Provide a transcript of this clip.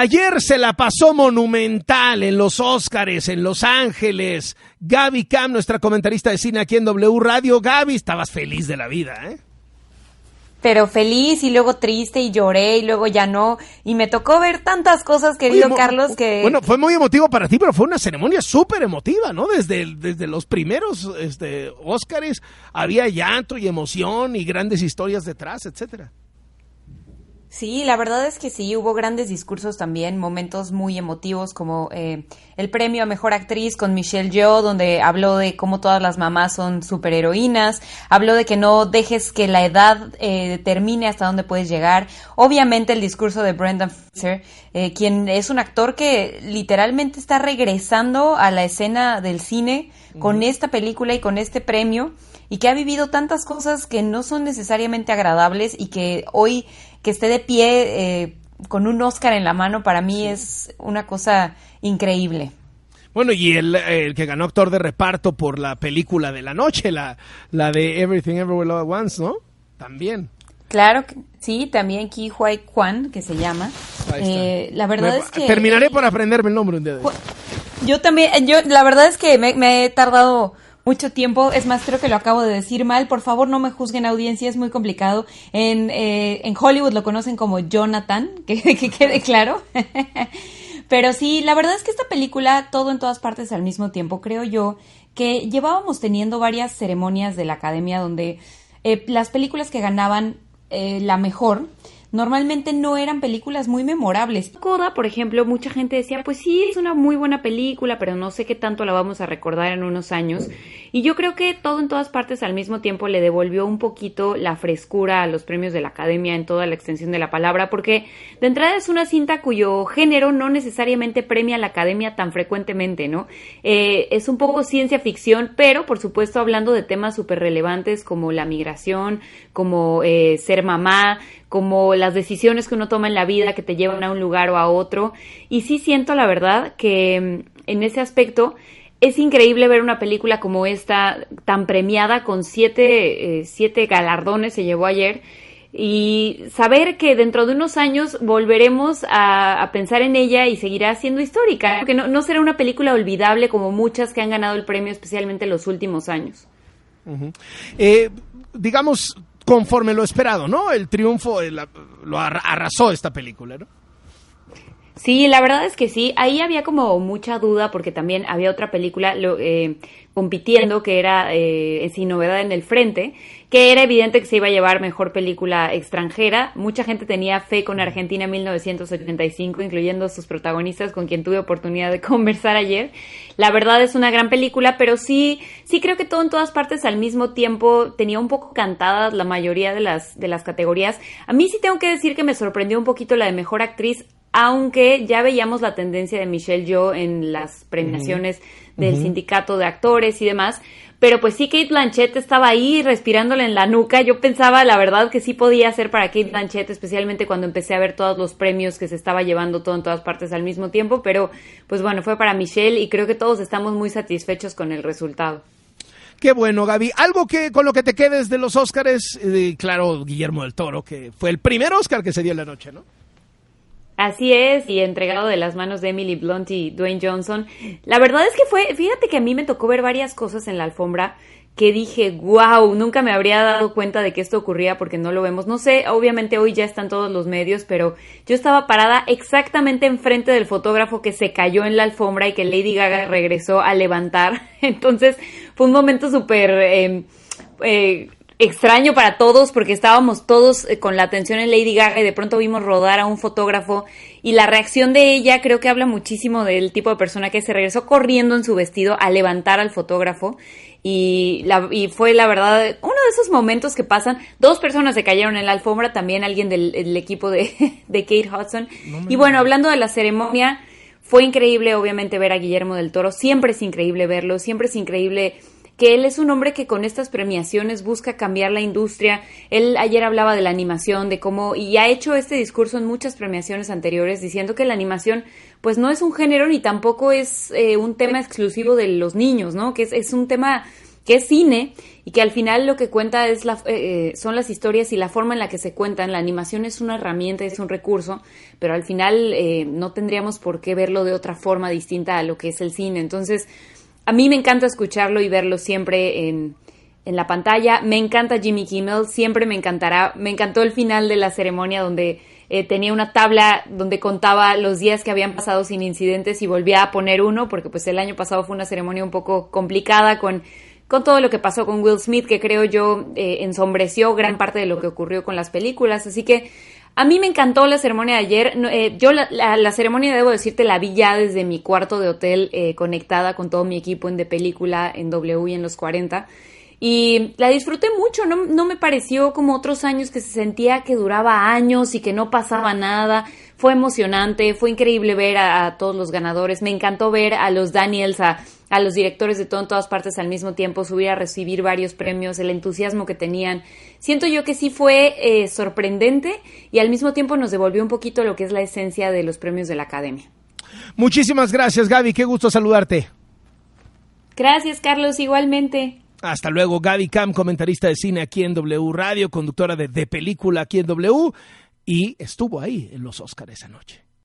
Ayer se la pasó monumental en los Óscares, en Los Ángeles. Gaby Cam, nuestra comentarista de cine aquí en W Radio. Gaby, estabas feliz de la vida, ¿eh? pero feliz y luego triste y lloré y luego ya no. Y me tocó ver tantas cosas, querido Carlos, que... Bueno, fue muy emotivo para ti, pero fue una ceremonia súper emotiva, ¿no? Desde, desde los primeros este, Óscares había llanto y emoción y grandes historias detrás, etcétera. Sí, la verdad es que sí, hubo grandes discursos también, momentos muy emotivos como eh, el premio a Mejor Actriz con Michelle Yeoh, donde habló de cómo todas las mamás son superheroínas, habló de que no dejes que la edad eh, determine hasta dónde puedes llegar. Obviamente el discurso de Brendan Fraser, eh, quien es un actor que literalmente está regresando a la escena del cine con esta película y con este premio y que ha vivido tantas cosas que no son necesariamente agradables y que hoy que esté de pie eh, con un Oscar en la mano para mí es una cosa increíble. Bueno, y el, el, que ganó actor de reparto por la película de la noche, la, la de Everything Everywhere All at Once, ¿no? También. Claro, sí, también Ki Huai Kwan, que se llama. Eh, la verdad es que... Terminaré por aprenderme el nombre un día de Yo también, yo la verdad es que me he tardado mucho tiempo. Es más, creo que lo acabo de decir mal. Por favor, no me juzguen audiencia, es muy complicado. En, eh, en Hollywood lo conocen como Jonathan, que, que quede claro. Pero sí, la verdad es que esta película, todo en todas partes al mismo tiempo, creo yo que llevábamos teniendo varias ceremonias de la academia donde eh, las películas que ganaban eh, la mejor normalmente no eran películas muy memorables. Coda, por ejemplo, mucha gente decía, pues sí, es una muy buena película, pero no sé qué tanto la vamos a recordar en unos años. Y yo creo que todo en todas partes al mismo tiempo le devolvió un poquito la frescura a los premios de la Academia en toda la extensión de la palabra, porque de entrada es una cinta cuyo género no necesariamente premia a la Academia tan frecuentemente, ¿no? Eh, es un poco ciencia ficción, pero por supuesto hablando de temas súper relevantes como la migración, como eh, ser mamá, como las decisiones que uno toma en la vida que te llevan a un lugar o a otro. Y sí siento la verdad que mm, en ese aspecto es increíble ver una película como esta, tan premiada, con siete, eh, siete galardones se llevó ayer, y saber que dentro de unos años volveremos a, pensar en ella y seguirá siendo histórica, porque no, no, será una película olvidable como muchas que han ganado el premio, especialmente en los últimos años. eh, digamos, conforme lo esperado, ¿no? El triunfo eh, lo arrasó esta película, ¿no? Sí, la verdad es que sí. Ahí había como mucha duda porque también había otra película eh, compitiendo que era eh, Sin Novedad en el Frente, que era evidente que se iba a llevar mejor película extranjera. Mucha gente tenía fe con Argentina 1985, incluyendo sus protagonistas con quien tuve oportunidad de conversar ayer. La verdad es una gran película, pero sí, sí creo que todo en todas partes al mismo tiempo tenía un poco cantadas la mayoría de las, de las categorías. A mí sí tengo que decir que me sorprendió un poquito la de mejor actriz aunque ya veíamos la tendencia de Michelle Yeoh en las premiaciones del sindicato de actores y demás, pero pues sí Kate Blanchett estaba ahí respirándole en la nuca. Yo pensaba, la verdad, que sí podía ser para Kate Blanchett, especialmente cuando empecé a ver todos los premios que se estaba llevando todo en todas partes al mismo tiempo, pero pues bueno, fue para Michelle y creo que todos estamos muy satisfechos con el resultado. Qué bueno, Gaby. Algo que con lo que te quedes de los Óscares, eh, claro, Guillermo del Toro, que fue el primer Óscar que se dio en la noche, ¿no? Así es, y entregado de las manos de Emily Blunt y Dwayne Johnson. La verdad es que fue, fíjate que a mí me tocó ver varias cosas en la alfombra que dije, wow, nunca me habría dado cuenta de que esto ocurría porque no lo vemos. No sé, obviamente hoy ya están todos los medios, pero yo estaba parada exactamente enfrente del fotógrafo que se cayó en la alfombra y que Lady Gaga regresó a levantar. Entonces fue un momento súper... Eh, eh, extraño para todos porque estábamos todos eh, con la atención en Lady Gaga y de pronto vimos rodar a un fotógrafo y la reacción de ella creo que habla muchísimo del tipo de persona que se regresó corriendo en su vestido a levantar al fotógrafo y, la, y fue la verdad uno de esos momentos que pasan. Dos personas se cayeron en la alfombra, también alguien del, equipo de, de, Kate Hudson. y bueno, hablando de la ceremonia, fue increíble obviamente ver a Guillermo del Toro, siempre es increíble verlo, siempre es increíble que él es un hombre que con estas premiaciones busca cambiar la industria. Él ayer hablaba de la animación, de cómo, y ha hecho este discurso en muchas premiaciones anteriores, diciendo que la animación pues no es un género ni tampoco es eh, un tema exclusivo de los niños, ¿no? Que es, un tema que es cine y que al final lo que cuenta es la, eh, son las historias y la forma en la que se cuentan. La animación es una herramienta, es un recurso, pero al final no tendríamos por qué verlo de otra forma distinta a lo que es el cine. Entonces, a mí me encanta escucharlo y verlo siempre en, en la pantalla. Me encanta Jimmy Kimmel, siempre me encantará. Me encantó el final de la ceremonia donde eh, tenía una tabla donde contaba los días que habían pasado sin incidentes y volvía a poner uno, porque pues el año pasado fue una ceremonia un poco complicada con, con todo lo que pasó con Will Smith, que creo yo eh, ensombreció gran parte de lo que ocurrió con las películas. Así que a mí me encantó la ceremonia de ayer. Eh, yo la, la, ceremonia, debo decirte, la vi ya desde mi cuarto de hotel conectada con todo mi equipo en de película, en W y en los 40. Y la disfruté mucho, no, no me pareció como otros años que se sentía que duraba años y que no pasaba nada. Fue emocionante, fue increíble ver a, todos los ganadores. Me encantó ver a los Daniels, a, a los directores de todo en todas partes al mismo tiempo, subir a recibir varios premios, el entusiasmo que tenían. Siento yo que sí fue eh, sorprendente y al mismo tiempo nos devolvió un poquito lo que es la esencia de los premios de la Academia. Muchísimas gracias, Gaby. Qué gusto saludarte. Gracias, Carlos. Igualmente. Hasta luego, Gaby Cam, comentarista de cine aquí en W Radio, conductora de De Película aquí en W, y estuvo ahí en los Oscars esa noche.